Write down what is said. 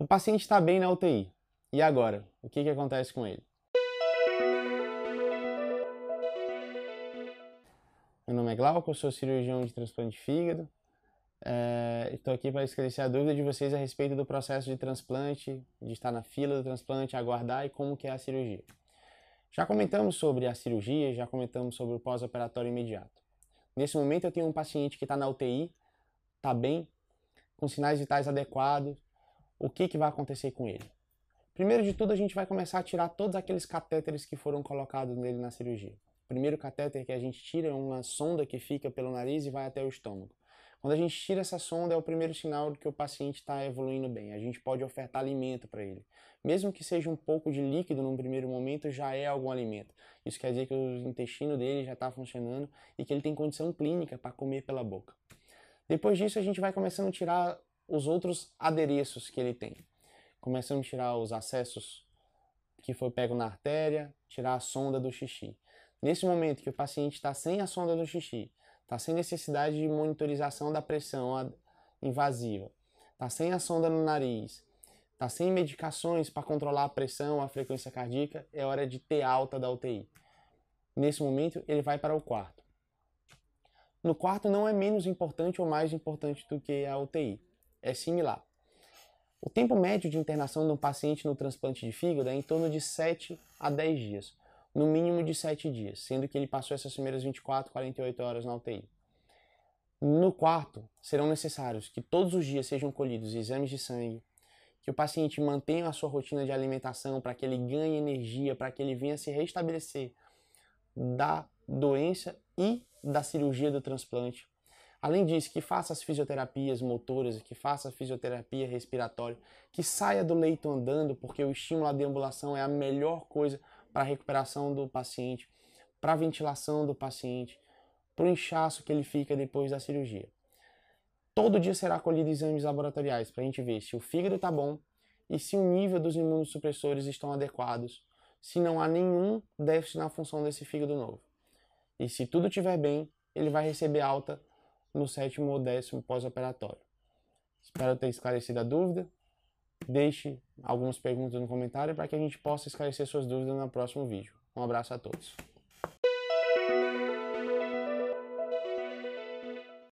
O paciente está bem na UTI. E agora? O que, que acontece com ele? Meu nome é Glauco, sou cirurgião de transplante de fígado. É, estou aqui para esclarecer a dúvida de vocês a respeito do processo de transplante, de estar na fila do transplante, aguardar e como que é a cirurgia. Já comentamos sobre a cirurgia, já comentamos sobre o pós-operatório imediato. Nesse momento eu tenho um paciente que está na UTI, está bem, com sinais vitais adequados, o que, que vai acontecer com ele? Primeiro de tudo, a gente vai começar a tirar todos aqueles catéteres que foram colocados nele na cirurgia. O primeiro catéter que a gente tira é uma sonda que fica pelo nariz e vai até o estômago. Quando a gente tira essa sonda, é o primeiro sinal de que o paciente está evoluindo bem. A gente pode ofertar alimento para ele. Mesmo que seja um pouco de líquido num primeiro momento, já é algum alimento. Isso quer dizer que o intestino dele já está funcionando e que ele tem condição clínica para comer pela boca. Depois disso, a gente vai começando a tirar os outros adereços que ele tem. Começamos a tirar os acessos que foi pego na artéria, tirar a sonda do xixi. Nesse momento que o paciente está sem a sonda do xixi, está sem necessidade de monitorização da pressão invasiva, está sem a sonda no nariz, está sem medicações para controlar a pressão, a frequência cardíaca, é hora de ter alta da UTI. Nesse momento, ele vai para o quarto. No quarto não é menos importante ou mais importante do que a UTI é similar. O tempo médio de internação de um paciente no transplante de fígado é em torno de 7 a 10 dias, no mínimo de 7 dias, sendo que ele passou essas primeiras 24, 48 horas na UTI. No quarto, serão necessários que todos os dias sejam colhidos exames de sangue, que o paciente mantenha a sua rotina de alimentação para que ele ganhe energia, para que ele venha se restabelecer da doença e da cirurgia do transplante Além disso, que faça as fisioterapias motoras, que faça a fisioterapia respiratória, que saia do leito andando, porque o estímulo à deambulação é a melhor coisa para a recuperação do paciente, para a ventilação do paciente, para o inchaço que ele fica depois da cirurgia. Todo dia será colhido exames laboratoriais para a gente ver se o fígado está bom e se o nível dos imunossupressores estão adequados, se não há nenhum déficit na função desse fígado novo. E se tudo estiver bem, ele vai receber alta no sétimo ou décimo pós-operatório. Espero ter esclarecido a dúvida. Deixe algumas perguntas no comentário para que a gente possa esclarecer suas dúvidas no próximo vídeo. Um abraço a todos.